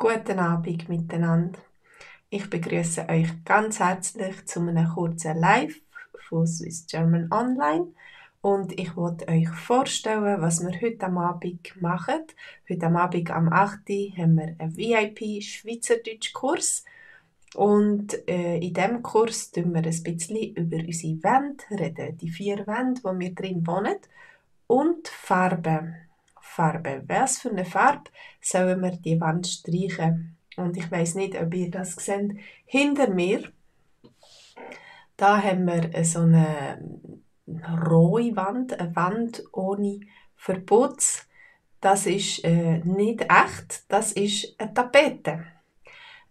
Guten Abend miteinander. Ich begrüße euch ganz herzlich zu einem kurzen Live von Swiss German Online und ich wollte euch vorstellen, was wir heute am Abend machen. Heute am Abend am 8. haben wir einen VIP Schweizerdeutsch Kurs und äh, in diesem Kurs reden wir ein bisschen über unsere Wände reden, die vier Wände, wo wir drin wohnen und Farben. Farbe. Was für eine Farbe sollen wir die Wand streichen? Und ich weiß nicht, ob ihr das seht. Hinter mir, da haben wir so eine rohe Wand, eine Wand ohne Verputz. Das ist äh, nicht echt, das ist eine Tapete.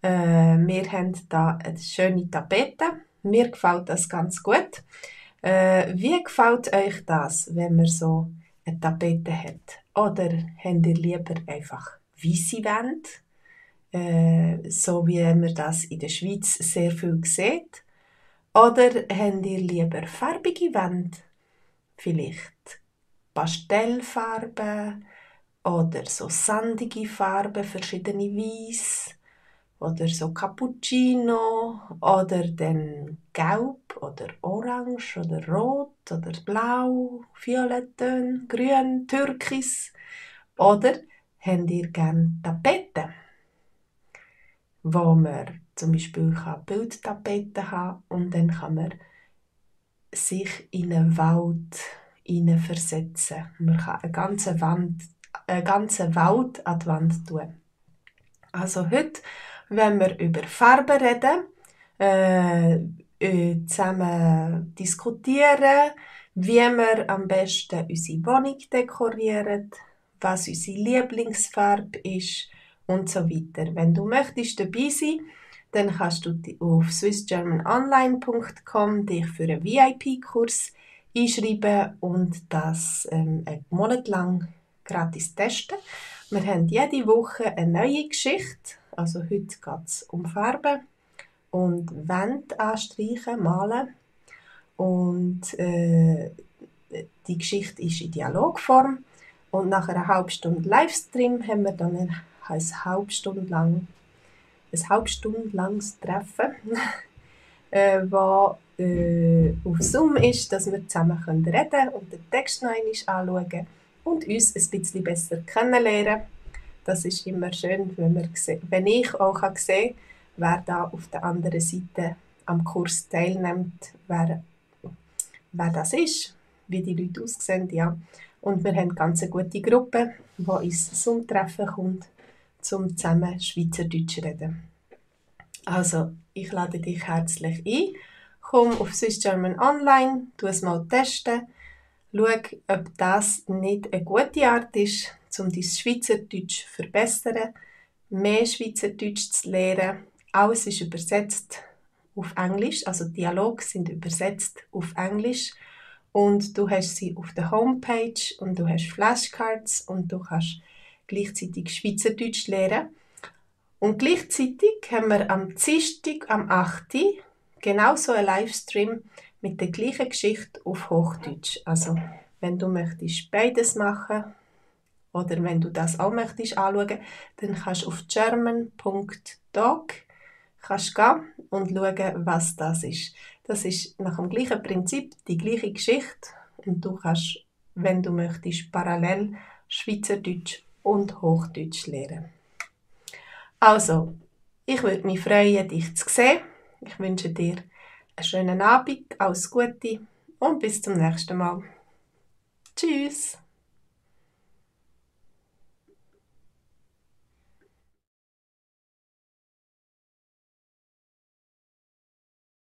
Äh, wir haben da eine schöne Tapete. Mir gefällt das ganz gut. Äh, wie gefällt euch das, wenn man so eine Tapete hat? Oder habt ihr lieber einfach weiße Wände, äh, so wie man das in der Schweiz sehr viel sieht? Oder habt ihr lieber farbige Wände? Vielleicht Pastellfarben oder so sandige Farben, verschiedene Weiß oder so Cappuccino oder dann Gelb oder Orange oder Rot oder Blau, Violettön, Grün, Türkis oder habt ihr gerne Tapeten, wo man zum Beispiel Bildtapeten haben und dann kann man sich in einen Wald versetzen. Man kann eine ganze Wand, eine ganze Wald an die Wand tun. Also heute wenn wir über Farben reden, äh, äh, zusammen diskutieren, wie wir am besten unsere Wohnung dekorieren, was unsere Lieblingsfarbe ist und so weiter. Wenn du möchtest dabei sein, dann kannst du auf swissgermanonline.com dich für einen VIP-Kurs einschreiben und das ähm, einen Monat lang gratis testen. Wir haben jede Woche eine neue Geschichte also heute geht es um Farben und Wände anstreichen, malen. Und äh, die Geschichte ist in Dialogform. Und nach einer halben Stunde Livestream haben wir dann ein, eine halbe Stunde lang ein halbe Stunde langes Treffen, äh, wo äh, auf Zoom ist, dass wir zusammen können reden und den Text noch einmal anschauen und uns ein bisschen besser kennenlernen das ist immer schön, wenn, wir, wenn ich auch sehe, wer da auf der anderen Seite am Kurs teilnimmt, wer, wer das ist, wie die Leute aussehen, ja. Und wir haben eine ganz gute Gruppe, die uns zum Treffen kommt, zum zusammen Schweizerdeutsch reden. Also, ich lade dich herzlich ein. Komm auf Swiss German Online, tu es mal testen. Schau, ob das nicht eine gute Art ist, um dein Schweizerdeutsch zu verbessern, mehr Schweizerdeutsch zu lernen. Alles ist übersetzt auf Englisch, also Dialoge sind übersetzt auf Englisch und du hast sie auf der Homepage und du hast Flashcards und du kannst gleichzeitig Schweizerdeutsch lernen. Und gleichzeitig haben wir am Dienstag, am 8. genauso einen Livestream mit der gleichen Geschichte auf Hochdeutsch. Also, wenn du möchtest beides machen, oder wenn du das auch möchtest anschauen, dann kannst du auf german.doc gehen und schauen, was das ist. Das ist nach dem gleichen Prinzip die gleiche Geschichte und du kannst, wenn du möchtest, parallel Schweizerdeutsch und Hochdeutsch lernen. Also, ich würde mich freuen, dich zu sehen. Ich wünsche dir einen schönen Abend, alles Gute und bis zum nächsten Mal. Tschüss!